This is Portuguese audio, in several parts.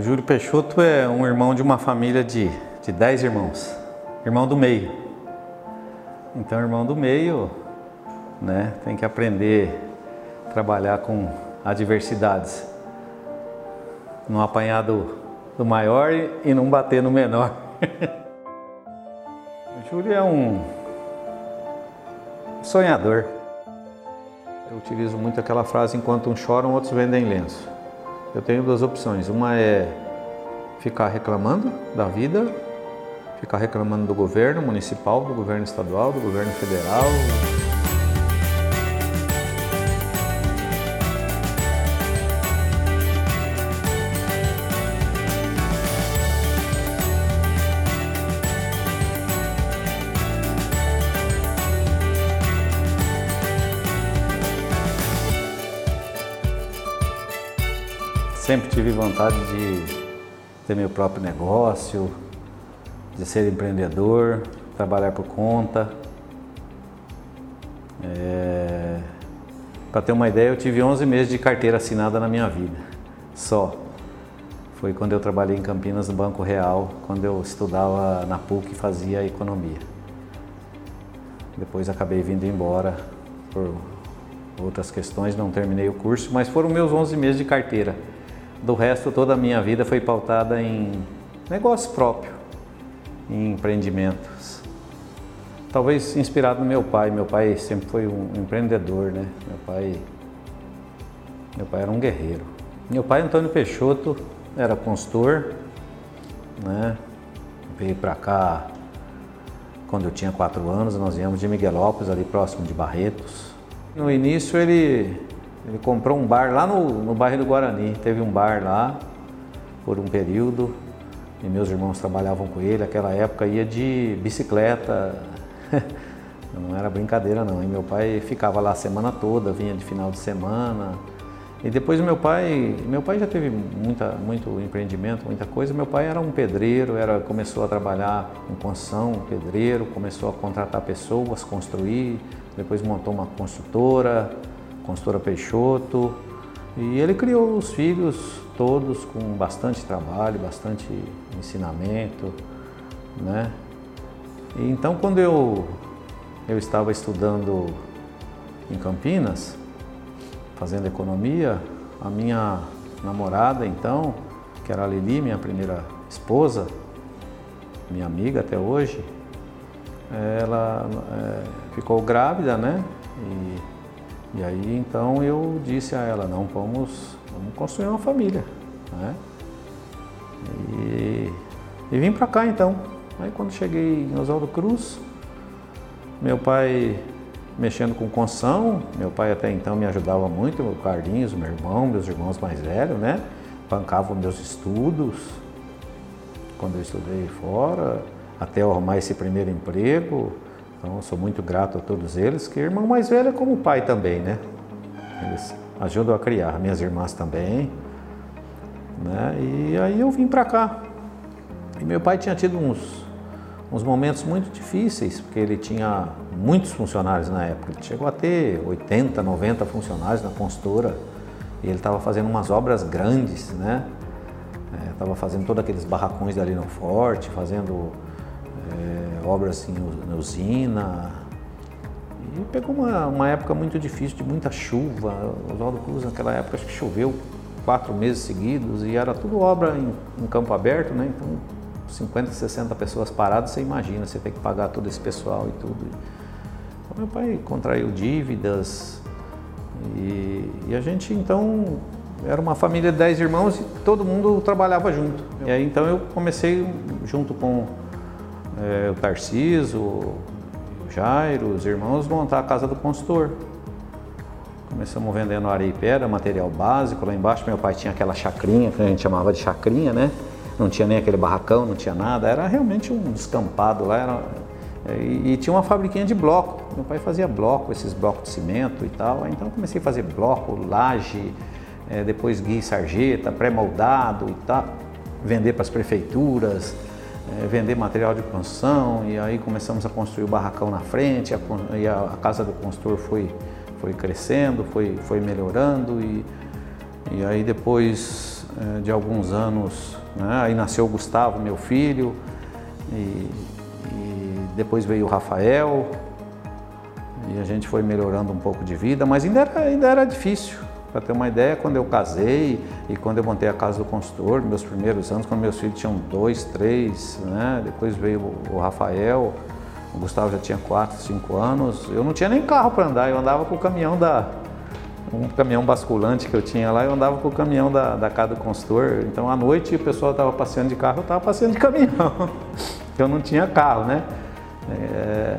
o Júlio Peixoto é um irmão de uma família de, de dez irmãos, irmão do meio. Então, irmão do meio, né, tem que aprender a trabalhar com adversidades. Não apanhar do, do maior e não bater no menor. o Júlio é um sonhador. Eu utilizo muito aquela frase: enquanto uns choram, outros vendem lenço. Eu tenho duas opções. Uma é ficar reclamando da vida, ficar reclamando do governo municipal, do governo estadual, do governo federal. Sempre tive vontade de ter meu próprio negócio, de ser empreendedor, trabalhar por conta. É... Para ter uma ideia, eu tive 11 meses de carteira assinada na minha vida, só. Foi quando eu trabalhei em Campinas no Banco Real, quando eu estudava na PUC e fazia economia. Depois acabei vindo embora por outras questões, não terminei o curso, mas foram meus 11 meses de carteira. Do resto, toda a minha vida foi pautada em negócio próprio, em empreendimentos. Talvez inspirado no meu pai. Meu pai sempre foi um empreendedor, né? Meu pai, meu pai era um guerreiro. Meu pai, Antônio Peixoto, era consultor, né? Veio para cá quando eu tinha quatro anos. Nós viemos de Miguelópolis, ali próximo de Barretos. No início ele ele comprou um bar lá no, no bairro do Guarani. Teve um bar lá por um período e meus irmãos trabalhavam com ele. Aquela época ia de bicicleta, não era brincadeira não. E meu pai ficava lá a semana toda, vinha de final de semana. E depois meu pai, meu pai já teve muita, muito empreendimento, muita coisa. Meu pai era um pedreiro, era, começou a trabalhar em construção, pedreiro, começou a contratar pessoas, construir, depois montou uma construtora, consultora Peixoto, e ele criou os filhos todos com bastante trabalho, bastante ensinamento, né? E então quando eu eu estava estudando em Campinas, fazendo economia, a minha namorada então, que era a Lili, minha primeira esposa, minha amiga até hoje, ela é, ficou grávida, né? E e aí então eu disse a ela, não, vamos, vamos construir uma família. Né? E, e vim para cá então. Aí quando cheguei em Oswaldo Cruz, meu pai mexendo com construção, meu pai até então me ajudava muito, o Carlinhos, meu irmão, meus irmãos mais velhos, né? Bancavam meus estudos quando eu estudei fora, até eu arrumar esse primeiro emprego. Então, sou muito grato a todos eles, que irmão mais velho é como pai também, né? Eles ajudam a criar, minhas irmãs também. Né? E aí eu vim para cá. E meu pai tinha tido uns, uns momentos muito difíceis, porque ele tinha muitos funcionários na época. Ele chegou a ter 80, 90 funcionários na consultora. E ele estava fazendo umas obras grandes, né? Estava é, fazendo todos aqueles barracões dali no Forte, fazendo é, obras em usina. E pegou uma, uma época muito difícil, de muita chuva. Oswaldo Cruz, naquela época, acho que choveu quatro meses seguidos e era tudo obra em, em campo aberto, né? Então, 50, 60 pessoas paradas, você imagina, você tem que pagar todo esse pessoal e tudo. Então, meu pai contraiu dívidas e, e a gente então era uma família de 10 irmãos e todo mundo trabalhava junto. E aí então eu comecei junto com é, o Tarciso, o Jairo, os irmãos, montar a casa do consultor. Começamos vendendo areia e pedra, material básico. Lá embaixo meu pai tinha aquela chacrinha, que a gente chamava de chacrinha, né? Não tinha nem aquele barracão, não tinha nada. Era realmente um descampado lá. Era... É, e, e, tinha uma fabriquinha de bloco. Meu pai fazia bloco, esses blocos de cimento e tal. Então comecei a fazer bloco, laje, é, depois guia e sarjeta, pré-moldado e tal. Vender para as prefeituras é, vender material de construção e aí começamos a construir o barracão na frente a, e a, a, casa do construtor foi, foi crescendo, foi, foi melhorando e, e aí depois é, de alguns anos, né? aí nasceu o Gustavo, meu filho, e, e depois veio o Rafael, e a gente foi melhorando um pouco de vida, mas ainda era, ainda era difícil. Para ter uma ideia, quando eu casei e quando eu montei a casa do consultor, meus primeiros anos, quando meus filhos tinham dois, três, né? depois veio o Rafael, o Gustavo já tinha quatro, cinco anos, eu não tinha nem carro para andar, eu andava com o caminhão da. um caminhão basculante que eu tinha lá, eu andava com o caminhão da, da casa do consultor. Então à noite o pessoal estava passeando de carro, eu estava passeando de caminhão. eu não tinha carro, né? É,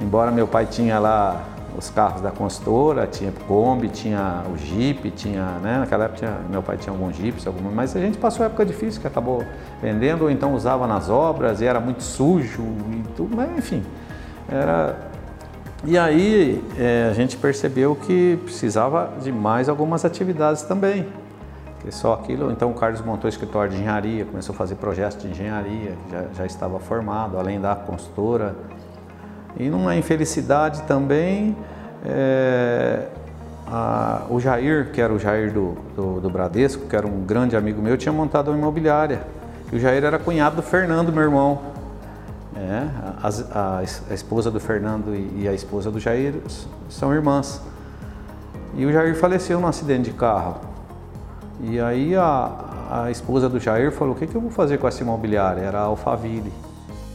embora meu pai tinha lá os carros da consultora, tinha Kombi, tinha o Jeep, tinha, né, naquela época tinha, meu pai tinha alguns Jeeps, alguma, mas a gente passou época difícil que acabou vendendo, ou então usava nas obras e era muito sujo e tudo, mas enfim, era... E aí é, a gente percebeu que precisava de mais algumas atividades também, que só aquilo, então o Carlos montou o escritório de engenharia, começou a fazer projetos de engenharia, já, já estava formado, além da consultora, e numa infelicidade também, é, a, o Jair, que era o Jair do, do, do, Bradesco, que era um grande amigo meu, tinha montado uma imobiliária. E o Jair era cunhado do Fernando, meu irmão. É, a, a, a, esposa do Fernando e, e a esposa do Jair são irmãs. E o Jair faleceu num acidente de carro. E aí a, a esposa do Jair falou: O que, que eu vou fazer com essa imobiliária? Era a Alphaville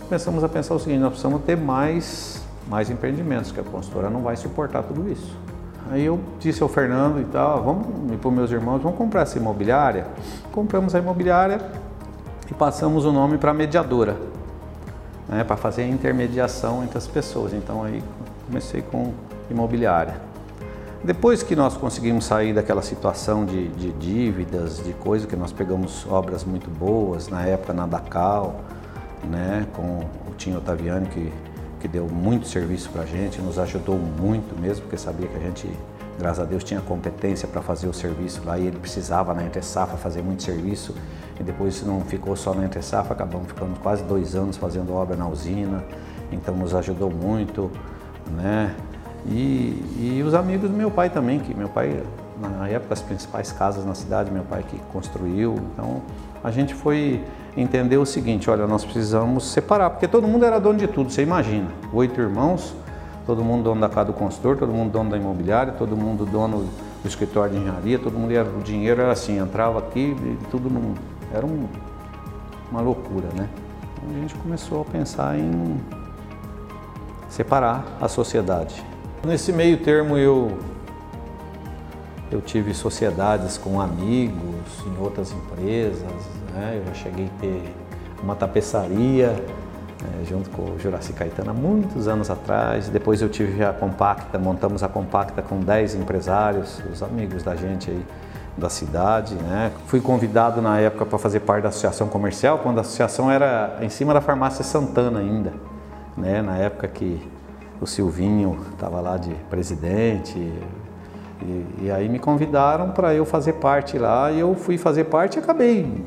começamos a pensar o seguinte, nós precisamos ter mais, mais empreendimentos, que a consultora não vai suportar tudo isso. Aí eu disse ao Fernando e tal, vamos, e para os meus irmãos, vamos comprar essa imobiliária. Compramos a imobiliária e passamos o nome para mediadora, né, para fazer a intermediação entre as pessoas. Então aí comecei com imobiliária. Depois que nós conseguimos sair daquela situação de, de dívidas, de coisa que nós pegamos obras muito boas, na época na Dacal, né, com o Tinho Otaviani, que, que deu muito serviço para a gente, nos ajudou muito mesmo, porque sabia que a gente, graças a Deus, tinha competência para fazer o serviço lá e ele precisava na Entre Safra fazer muito serviço. E depois não ficou só na Entre Safra, acabamos ficando quase dois anos fazendo obra na usina, então nos ajudou muito, né? E, e os amigos do meu pai também, que meu pai, na época, as principais casas na cidade, meu pai que construiu, então a gente foi entender o seguinte, olha, nós precisamos separar, porque todo mundo era dono de tudo, você imagina, oito irmãos, todo mundo dono da casa do consultor, todo mundo dono da imobiliária, todo mundo dono do escritório de engenharia, todo mundo era, o dinheiro era assim, entrava aqui e tudo num, era um, uma loucura, né? Então a gente começou a pensar em separar a sociedade. Nesse meio termo eu eu tive sociedades com amigos em outras empresas, né? Eu já cheguei a ter uma tapeçaria é, junto com o Juraci Caetano há muitos anos atrás. Depois eu tive a Compacta, montamos a Compacta com 10 empresários, os amigos da gente aí da cidade. Né? Fui convidado na época para fazer parte da associação comercial, quando a associação era em cima da farmácia Santana ainda. Né? Na época que o Silvinho estava lá de presidente, e, e, aí me convidaram para eu fazer parte lá e eu fui fazer parte e acabei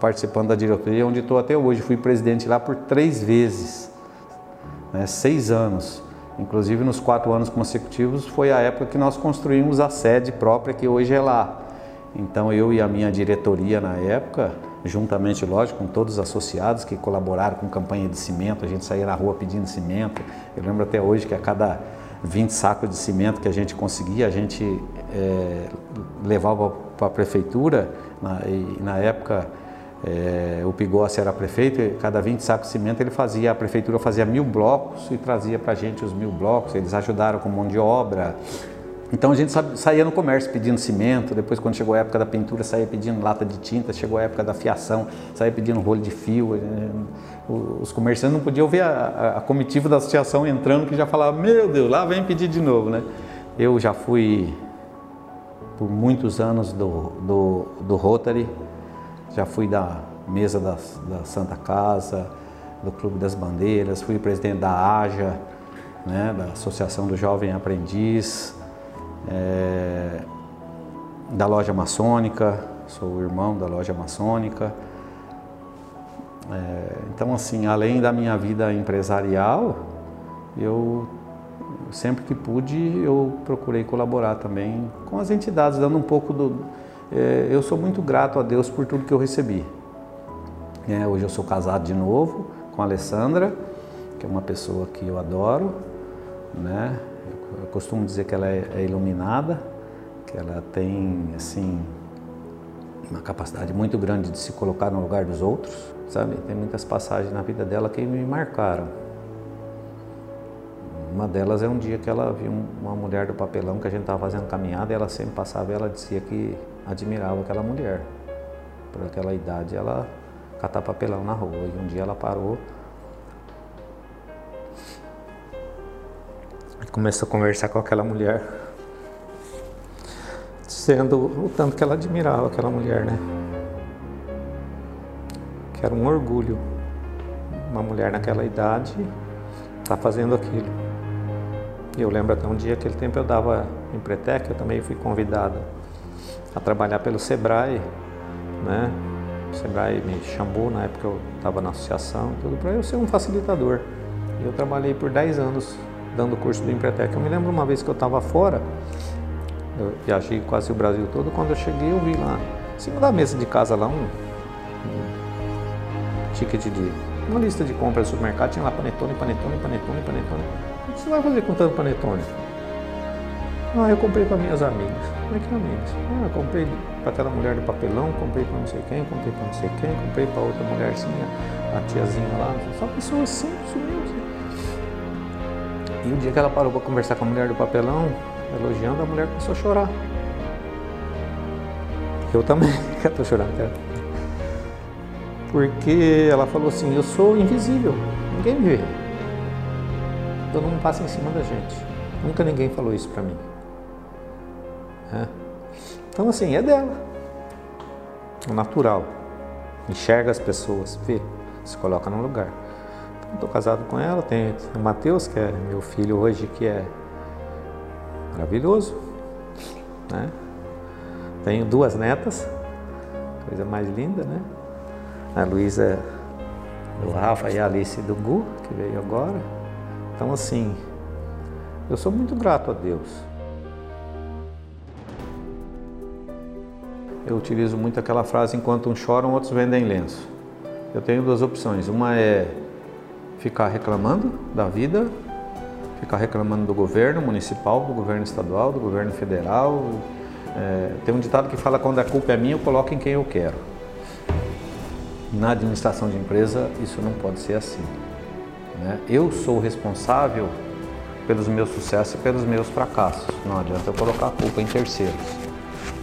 participando da diretoria, onde estou até hoje. Fui presidente lá por três vezes, né, seis anos. Inclusive nos quatro anos consecutivos foi a época que nós construímos a sede própria que hoje é lá. Então eu e a minha diretoria na época, juntamente, lógico, com todos os associados que colaboraram com campanha de cimento, a gente saía na rua pedindo cimento. Eu lembro até hoje que a cada 20 sacos de cimento que a gente conseguia, a gente é, levava para a prefeitura, na, e na época é, o Pigossi era prefeito, e cada 20 sacos de cimento ele fazia, a prefeitura fazia mil blocos e trazia para a gente os mil blocos, eles ajudaram com mão de obra. Então a gente saía no comércio pedindo cimento, depois quando chegou a época da pintura saía pedindo lata de tinta, chegou a época da fiação, saía pedindo rolo de fio. Os comerciantes não podiam ver a, a comitiva da associação entrando que já falava, meu Deus, lá vem pedir de novo, né? Eu já fui por muitos anos do, do, do Rotary, já fui da mesa da, da Santa Casa, do Clube das Bandeiras, fui presidente da AJA, né, da Associação do Jovem Aprendiz, é, da loja maçônica, sou o irmão da loja maçônica. É, então, assim, além da minha vida empresarial, eu sempre que pude, eu procurei colaborar também com as entidades, dando um pouco do, é, eu sou muito grato a Deus por tudo que eu recebi. É, hoje eu sou casado de novo com a Alessandra, que é uma pessoa que eu adoro, né? Eu costumo dizer que ela é, é iluminada, que ela tem assim uma capacidade muito grande de se colocar no lugar dos outros, sabe? Tem muitas passagens na vida dela que me marcaram. Uma delas é um dia que ela viu uma mulher do papelão que a gente estava fazendo caminhada e ela sempre passava e ela dizia que admirava aquela mulher. Por aquela idade ela catar papelão na rua. E um dia ela parou começou a conversar com aquela mulher dizendo o tanto que ela admirava aquela mulher, né? Que era um orgulho. Uma mulher naquela idade tá fazendo aquilo. E eu lembro até um dia, aquele tempo eu dava em Pretec, eu também fui convidada a trabalhar pelo Sebrae, né? O Sebrae me chamou na época eu estava na associação, tudo para eu ser um facilitador. E eu trabalhei por 10 anos dando curso do Empretec. Eu me lembro uma vez que eu estava fora, eu viajei quase o Brasil todo. Quando eu cheguei, eu vi lá, em cima da mesa de casa, lá um, um ticket de. uma lista de compras do supermercado. Tinha lá panetone, panetone, panetone, panetone. O que você vai fazer com tanto panetone? Ah, eu comprei para minhas amigas. Como é que amigas? Ah, comprei para aquela mulher do papelão, comprei para não sei quem, comprei para não sei quem, comprei para outra mulherzinha, a tiazinha lá. Só pessoas simples mesmo. E o dia que ela parou para conversar com a mulher do papelão, elogiando, a mulher começou a chorar. Eu também, que estou chorando, cara. Porque ela falou assim, eu sou invisível, ninguém me vê. Todo mundo passa em cima da gente. Nunca ninguém falou isso para mim. É. Então assim, é dela. É natural. Enxerga as pessoas, vê, se coloca no lugar. Estou casado com ela, tem o Matheus, que é meu filho hoje, que é maravilhoso. Né? Tenho duas netas, coisa mais linda, né? A Luísa, o Rafa e a Alice do Gu, que veio agora. Então, assim, eu sou muito grato a Deus. Eu utilizo muito aquela frase: enquanto uns choram, outros vendem lenço. Eu tenho duas opções. Uma é ficar reclamando da vida ficar reclamando do governo municipal, do governo estadual, do governo federal. É, tem um ditado que fala: quando a culpa é minha, eu coloco em quem eu quero. Na administração de empresa, isso não pode ser assim. Né? Eu sou responsável pelos meus sucessos e pelos meus fracassos. Não adianta eu colocar a culpa em terceiros.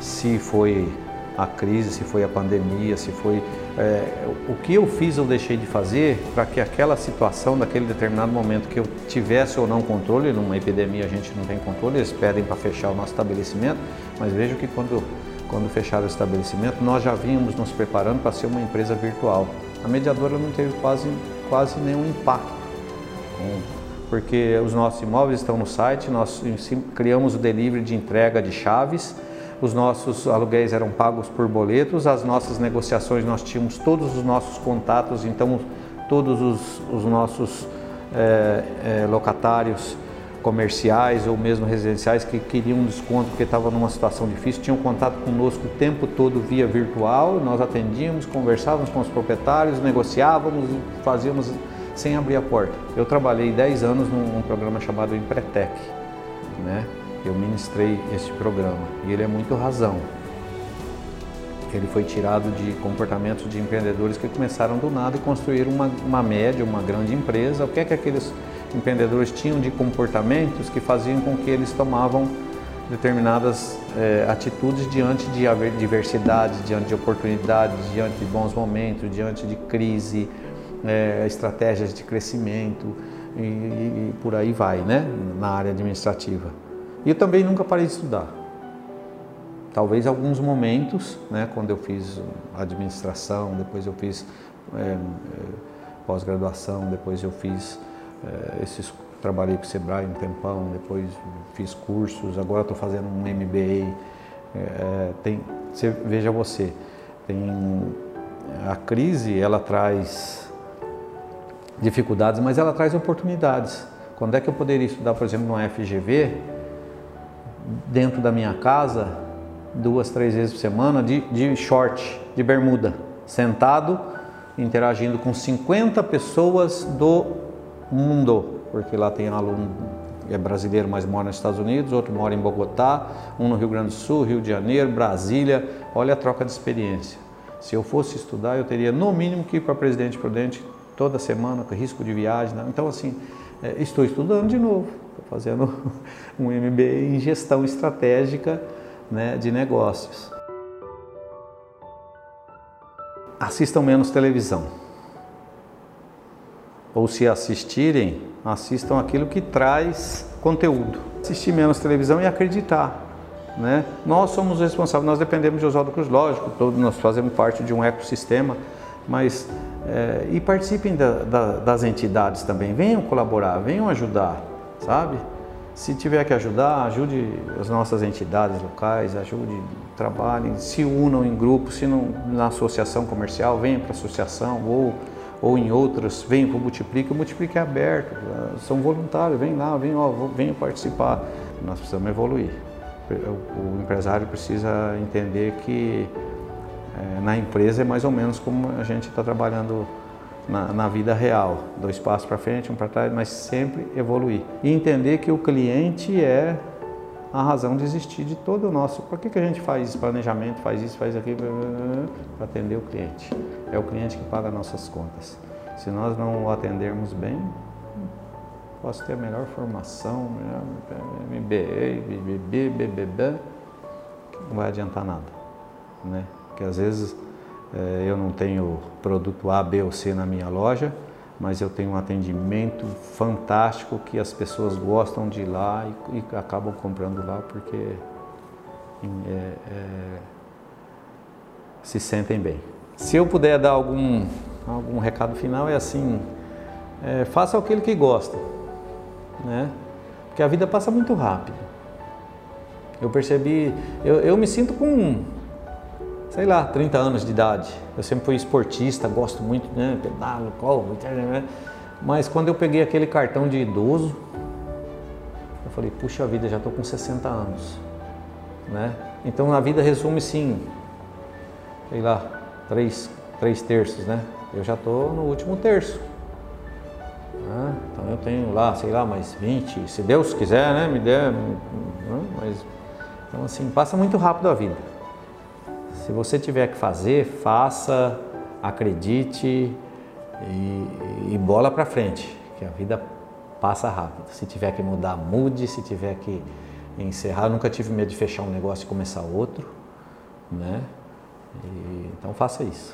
Se foi a crise, se foi a pandemia, se foi é, o que eu fiz ou deixei de fazer para que aquela situação, daquele determinado momento que eu tivesse ou não controle, numa epidemia a gente não tem controle, eles pedem para fechar o nosso estabelecimento, mas vejo que quando, quando fecharam o estabelecimento, nós já vínhamos nos preparando para ser uma empresa virtual. A mediadora não teve quase, quase nenhum impacto, porque os nossos imóveis estão no site, nós criamos o delivery de entrega de chaves, os nossos aluguéis eram pagos por boletos, as nossas negociações nós tínhamos todos os nossos contatos, então todos os, os nossos é, é, locatários comerciais ou mesmo residenciais que queriam um desconto porque estavam numa situação difícil, tinham contato conosco o tempo todo via virtual, nós atendíamos, conversávamos com os proprietários, negociávamos fazíamos sem abrir a porta. Eu trabalhei 10 anos num, num programa chamado Empretec, né? Eu ministrei este programa e ele é muito razão. Ele foi tirado de comportamentos de empreendedores que começaram do nada e construíram uma, uma média, uma grande empresa. O que é que aqueles empreendedores tinham de comportamentos que faziam com que eles tomavam determinadas é, atitudes diante de diversidade, diante de oportunidades, diante de bons momentos, diante de crise, é, estratégias de crescimento e, e, por aí vai, né, na área administrativa. E eu também nunca parei de estudar. Talvez alguns momentos, né, quando eu fiz administração, depois eu fiz é, pós-graduação, depois eu fiz é, esses trabalhei com o Sebrae um tempão, depois fiz cursos, agora estou fazendo um MBA. É, tem, você, veja você, tem a crise ela traz dificuldades, mas ela traz oportunidades. Quando é que eu poderia estudar, por exemplo, no FGV, dentro da minha casa, duas, três vezes por semana de, de short, de bermuda, sentado, interagindo com 50 pessoas do mundo, porque lá tem aluno é brasileiro, mas mora nos Estados Unidos, outro mora em Bogotá, um no Rio Grande do Sul, Rio de Janeiro, Brasília. Olha a troca de experiência. Se eu fosse estudar, eu teria no mínimo que ir para Presidente Prudente toda semana, com risco de viagem. Né? Então, assim, é, estou estudando de novo, fazendo um MBA em gestão estratégica né, de negócios. Assistam menos televisão. Ou se assistirem, assistam aquilo que traz conteúdo. Assistir menos televisão e acreditar. Né? Nós somos responsáveis, nós dependemos de Oswaldo Cruz, lógico, todos nós fazemos parte de um ecossistema, mas é, e participem da, da, das entidades também, venham colaborar, venham ajudar, sabe? Se tiver que ajudar, ajude as nossas entidades locais, ajude, trabalhem, se unam em grupos, se não na associação comercial, venham para a associação ou, ou em outras, venham para o Multiplica, o Multiplica é aberto, são voluntários, vem lá, venham, venham participar, nós precisamos evoluir. O, o empresário precisa entender que é, na empresa é mais ou menos como a gente está trabalhando na, na, vida real, dois passos para frente, um para trás, mas sempre evoluir. E entender que o cliente é a razão de existir de todo o nosso. Por que, que a gente faz planejamento, faz isso, faz aquilo? Para atender o cliente. É o cliente que paga nossas contas. Se nós não o atendermos bem, posso ter a melhor formação, MBA, BBB, BBB, não vai adiantar nada, né? Porque às vezes eu não tenho produto A, B ou C na minha loja, mas eu tenho um atendimento fantástico que as pessoas gostam de ir lá e, e acabam comprando lá porque é, é, se sentem bem. Se eu puder dar algum, algum recado final é assim, é, faça aquilo que gosta, né? Porque a vida passa muito rápido. Eu percebi, eu, eu me sinto com sei lá, 30 anos de idade. Eu sempre fui esportista, gosto muito, né? Pedalo, corro, né? mas quando eu peguei aquele cartão de idoso, eu falei, puxa vida, já estou com 60 anos, né? Então a vida resume sim, sei lá, três, três terços, né? Eu já estou no último terço. Né? Então eu tenho lá, sei lá, mais 20, se Deus quiser, né? Me der, né? mas então assim, passa muito rápido a vida. Se você tiver que fazer, faça, acredite e, e bola para frente, que a vida passa rápido. Se tiver que mudar, mude. Se tiver que encerrar, eu nunca tive medo de fechar um negócio e começar outro, né? E, então faça isso.